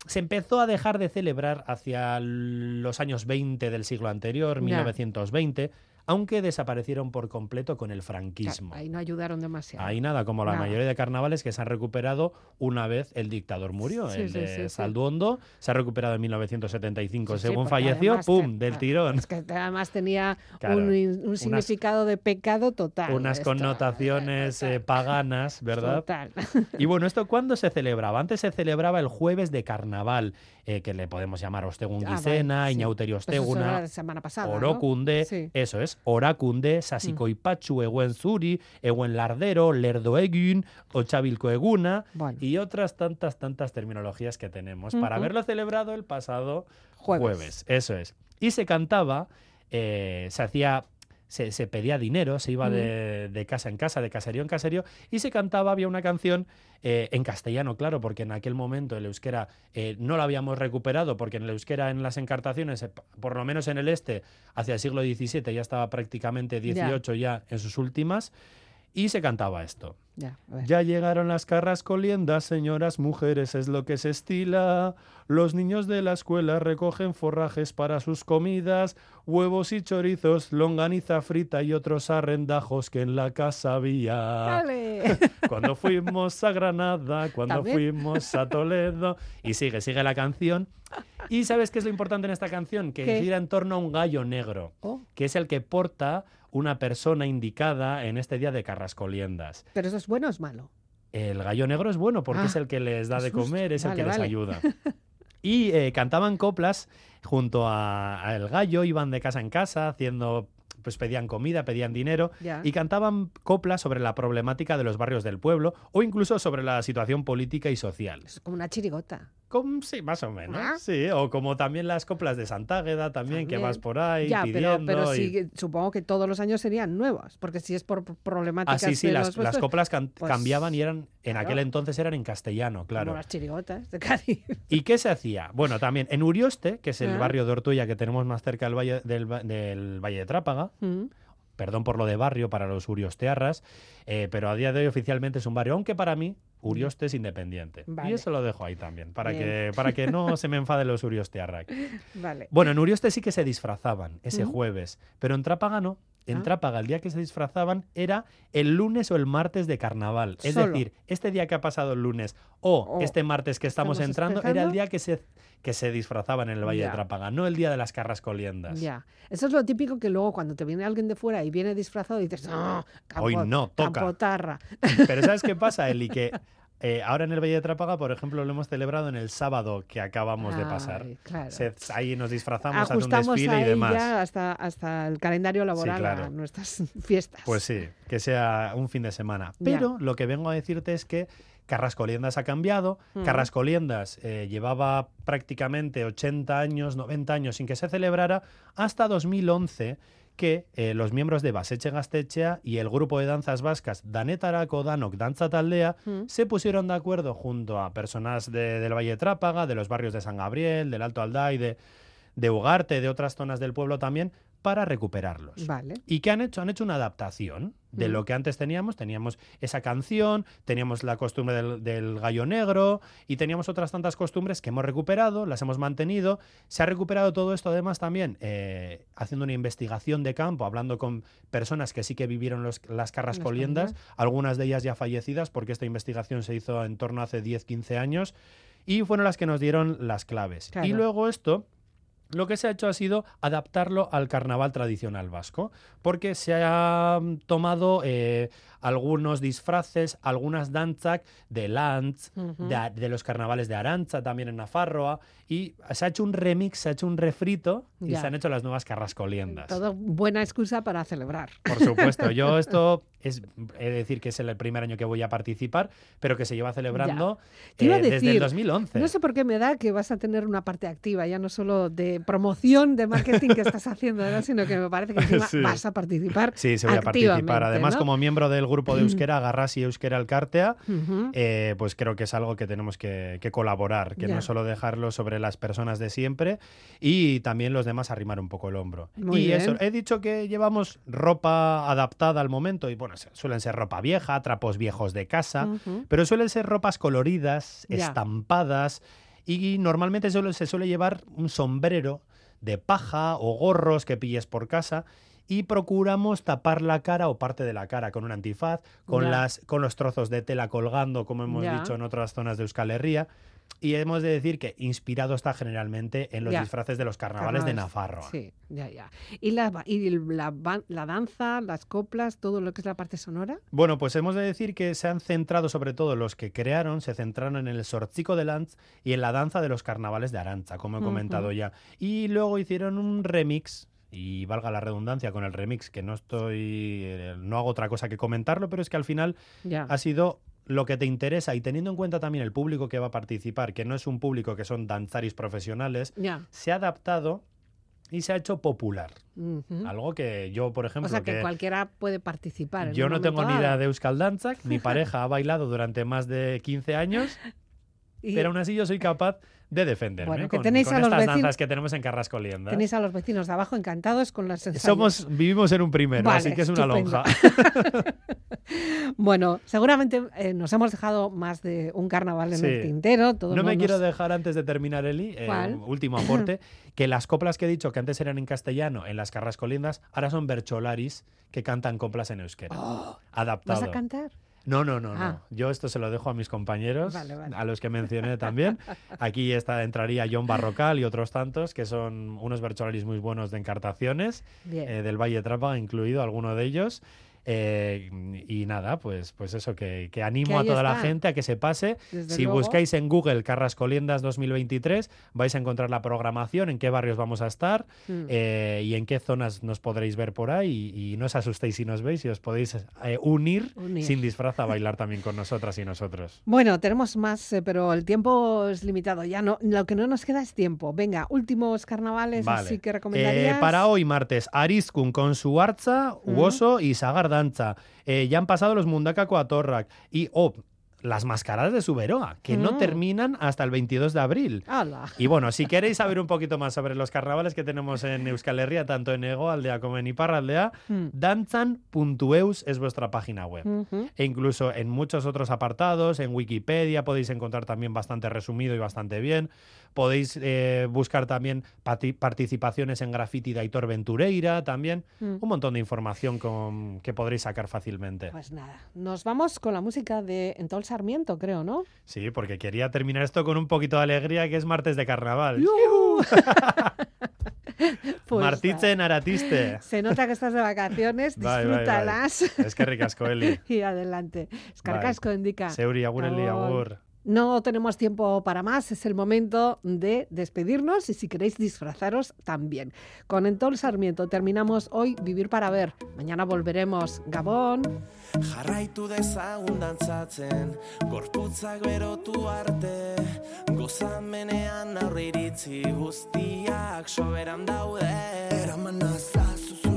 se empezó a dejar de celebrar hacia los años 20 del siglo anterior, Ya. 1920, aunque desaparecieron por completo con el franquismo. ahí no ayudaron demasiado. Ahí nada, como la Nada. mayoría de carnavales que se han recuperado una vez el dictador murió. Sí, el sí, de sí. Salduondo se ha recuperado en 1975. Sí, sí, Según falleció, ¡pum!, te- del tirón. Es que además tenía Claro, un, un unas- significado de pecado total. Unas esto. connotaciones eh, paganas, ¿verdad? Total. Y bueno, ¿esto cuándo se celebraba? Antes se celebraba el jueves de carnaval, eh, que le podemos llamar Ostegun Ah, Guicena, vale. Iñauteri Pues Osteguna, la semana pasada. ¿no? Orocunde, Sí. Mm. eso es, Oracunde, Sasikoipatxu, Eguen Zuri, Eguen Lardero, Lerdoegin, Ochabilco Eguna Bueno. y otras tantas, tantas terminologías que tenemos para haberlo celebrado el pasado Jueves. jueves. Eso es. Y se cantaba, eh, se hacía. Se, se pedía dinero, se iba de, de casa en casa, de caserío en caserío, y se cantaba, había una canción eh, en castellano, claro, porque en aquel momento el euskera eh, no lo habíamos recuperado, porque en el euskera en las encartaciones, eh, por lo menos en el este, hacia el siglo XVII ya estaba prácticamente XVIII ya en sus últimas, y se cantaba esto. Ya, llegaron las carrascoliendas, señoras, mujeres, es lo que se estila. Los niños de la escuela recogen forrajes para sus comidas, huevos y chorizos, longaniza frita y otros arrendajos que en la casa había. Dale. Cuando fuimos a Granada, cuando También. fuimos a Toledo. Y sigue, sigue la canción. ¿Y sabes qué es lo importante en esta canción? Que ¿Qué? gira en torno a un gallo negro, Oh, que es el que porta una persona indicada en este día de carrascoliendas. Pero eso es bueno o es malo. El gallo negro es bueno porque Ah, es el que les da de comer, es el Vale, que les ayuda. Y eh, cantaban coplas junto a, a El Gallo, iban de casa en casa haciendo pues pedían comida, pedían dinero y cantaban coplas sobre la problemática de los barrios del pueblo o incluso sobre la situación política y social. Es como una chirigota. Com- sí, más o menos. Ah. Sí, o como también las coplas de Santágueda también, que También. vas por ahí ya, pero, pidiendo. pero y- sí, que supongo que todos los años serían nuevas, porque si es por Ah, problemáticas sí, sí, de las, los las coplas can- pues, cambiaban y eran, en claro. aquel entonces eran en castellano, como claro. las chirigotas de Cádiz. ¿Y qué se hacía? Bueno, también en Urioste, que es el Ah. barrio de Ortuella que tenemos más cerca del Valle, del, del Valle de Trápaga, Mm. Perdón por lo de barrio para los uriostearras, eh, pero a día de hoy oficialmente es un barrio, aunque para mí Urioste es independiente. Vale. Y eso lo dejo ahí también, para, Bien. que, para que no se me enfaden los uriostearras. Vale. Bueno, en Urioste sí que se disfrazaban ese jueves, pero en Trápaga no. En Ah. Trápaga el día que se disfrazaban era el lunes o el martes de carnaval. Es Solo. decir, este día que ha pasado el lunes o este martes que estamos, estamos entrando era el día que se, que se disfrazaban en el Valle Ya. de Trápaga, no el día de las carrascoliendas. Ya. Eso es lo típico que luego cuando te viene alguien de fuera y viene disfrazado dices, no, campo, Hoy no, toca". campotarra. Pero ¿sabes qué pasa, Eli? Que eh, ahora en el Valle de Trápaga, por ejemplo, lo hemos celebrado en el sábado que acabamos de pasar. Claro. Se- ahí nos disfrazamos, hace un Ajustamos desfile y ahí demás. hasta, hasta el calendario laboral claro. a nuestras fiestas. Pues sí, que sea un fin de semana. Ya. Pero lo que vengo a decirte es que Carrascoliendas ha cambiado. Mm. Carrascoliendas eh, llevaba prácticamente 80 años, 90 años sin que se celebrara, hasta 2011 que eh, los miembros de Baseche Gastechea y el grupo de danzas vascas Danetarako Danok Danza Taldea Mm. se pusieron de acuerdo junto a personas de- del Valle Trápaga, de los barrios de San Gabriel, del Alto Alday, de, de Ugarte, de otras zonas del pueblo también, para recuperarlos. Vale. ¿Y qué han hecho? Han hecho una adaptación de Mm. lo que antes teníamos. Teníamos esa canción, teníamos la costumbre del, del gallo negro y teníamos otras tantas costumbres que hemos recuperado, las hemos mantenido. Se ha recuperado todo esto además también eh, haciendo una investigación de campo, hablando con personas que sí que vivieron los- las carrascoliendas, algunas de ellas ya fallecidas porque esta investigación se hizo en torno a hace 10-15 años y fueron las que nos dieron las claves. Claro. Y luego esto lo que se ha hecho ha sido adaptarlo al carnaval tradicional vasco, porque se han tomado eh, algunos disfraces, algunas danzas de Lanz, Ujú. de, de los carnavales de Arancha, también en Nafarroa, y se ha hecho un remix, se ha hecho un refrito y Ya. se han hecho las nuevas carrascoliendas. Todo buena excusa para celebrar. Por supuesto, yo esto es, he de decir que es el primer año que voy a participar, pero que se lleva celebrando eh, desde el decir, 2011. No sé por qué me da que vas a tener una parte activa, ya no solo de promoción de marketing que estás haciendo, ¿no? sino que me parece que encima Sí. vas a participar. Sí, se voy a participar. Además, ¿no? como miembro del grupo de Euskera, Garrasi Euskera Alcartea, Ujú. eh, pues creo que es algo que tenemos que, que colaborar, que Ya. no solo dejarlo sobre las personas de siempre y también los demás arrimar un poco el hombro. Muy y bien. eso, he dicho que llevamos ropa adaptada al momento y bueno, suelen ser ropa vieja, trapos viejos de casa, pero suelen ser ropas coloridas, estampadas y normalmente suele- se suele llevar un sombrero de paja o gorros que pilles por casa y procuramos tapar la cara o parte de la cara con un antifaz, con, las, con los trozos de tela colgando, como hemos dicho en otras zonas de Euskal Herria. Y hemos de decir que inspirado está generalmente en los Ya. disfraces de los carnavales de. Nafarroa. Sí, ya, ya. ¿Y, la, y la, danza, las coplas, todo lo que es la parte sonora? Bueno, pues hemos de decir que se han centrado, sobre todo los que crearon, se centraron en el sorchico de Lanz y en la danza de los carnavales de Arancha, como he comentado ya. Y luego hicieron un remix, y valga la redundancia con el remix, que no estoy, eh, no hago otra cosa que comentarlo, pero es que al final Ya. ha sido lo que te interesa y teniendo en cuenta también el público que va a participar, que no es un público que son danzaris profesionales, se ha adaptado y se ha hecho popular. Algo que yo, por ejemplo, O sea que, que- cualquiera puede participar. yo no tengo ni idea de Euskal Danzak, mi pareja ha bailado durante más de 15 años, Y pero aún así yo soy capaz de defenderme Bueno, que con, tenéis con a los estas vecin- danzas que tenemos en Carrascoliendas. tenéis a los vecinos de abajo encantados con las ensayos. Somos, vivimos en un primero, Vale, así que es una estupendo. lonja. Bueno, seguramente eh, nos hemos dejado más de un carnaval en el Sí. tintero. Todos No me nos- quiero dejar antes de terminar, Eli, eh, último aporte, que las coplas que he dicho que antes eran en castellano en las Carrascolindas, ahora son bercholaris que cantan coplas en euskera. Oh, adaptado. ¿Vas a cantar? No, no, no, Ah. no. Yo esto se lo dejo a mis compañeros, Vale, vale. a los que mencioné también. Aquí está, entraría John Barrocal y otros tantos, que son unos bercholaris muy buenos de encartaciones, eh, del Valle Trápaga incluido alguno de ellos. Eh, y nada, pues, pues eso, que, que animo Que a toda la gente a que se pase. Desde si luego. buscáis en Google Carrascoliendas 2023, vais a encontrar la programación, en qué barrios vamos a estar Mm. eh, y en qué zonas nos podréis ver por ahí. Y, y no os asustéis si nos veis y os podéis eh, unir, Unir. sin disfraz a bailar también con nosotras y nosotros. Bueno, tenemos más, pero el tiempo es limitado. Ya no, lo que no nos queda es tiempo. Venga, últimos carnavales, Vale. así que recomendarías. para hoy, martes, Ariskun con su arza, Mm. Uoso y Sagar Danza. Eh, ya han pasado los Mundaka Coatorrak. Y, oh, las mascaradas de Suberoa, que no Mm. terminan hasta el 22 de abril. Y bueno, si queréis saber un poquito más sobre los carnavales que tenemos en Euskal Herria, tanto en Ego Aldea como en Iparraldea, Mm. danzan.eus es vuestra página web. E incluso en muchos otros apartados, en Wikipedia podéis encontrar también bastante resumido y bastante bien. Podéis eh, buscar también participaciones en graffiti de Aitor Ventureira, también Mm. un montón de información con- que podréis sacar fácilmente. Pues nada, nos vamos con la música de Entol Sarmiento, creo, ¿no? Sí, porque quería terminar esto con un poquito de alegría, que es martes de carnaval. ¡Yujú! Pues Martitzen aratiste. Se nota que estás de vacaciones, disfrútalas Es que ricasco, Eli. y adelante. Escarcasco indica. Seuri, agur, Eli, Agur. No tenemos tiempo para más, es el momento de despedirnos y si queréis disfrazaros también. Con Entol Sarmiento terminamos hoy Vivir para Ver. Mañana volveremos. Gabón. Jarraitu dezagun dantzatzen, gorputzak berotu arte, gozamenean aurre iritzi guztiak soberan daude. Eraman nazazu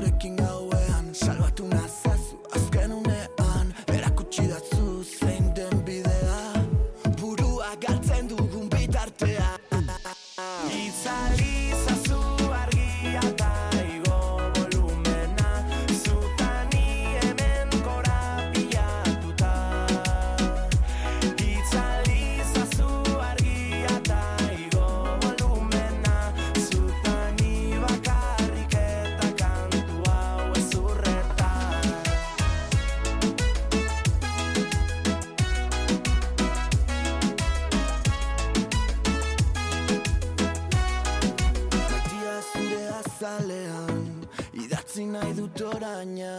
nahi dut oraina.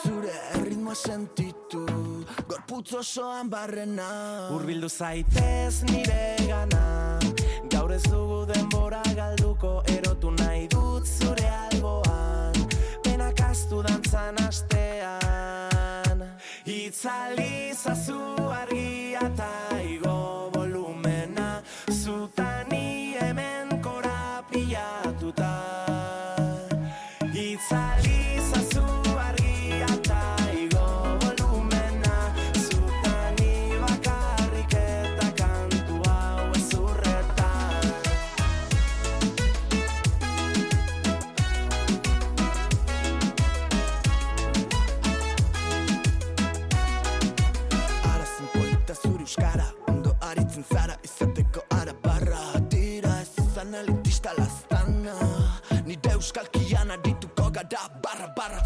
Zure erritmoa sentitu Gorputz osoan barrena. Urbildu zaitez nire gana Gaur ez dugu denbora galduko Erotu nahi dut zure alboan. Penak astu dantzan astean Itzali zazu euskalkian arituko gara barra barra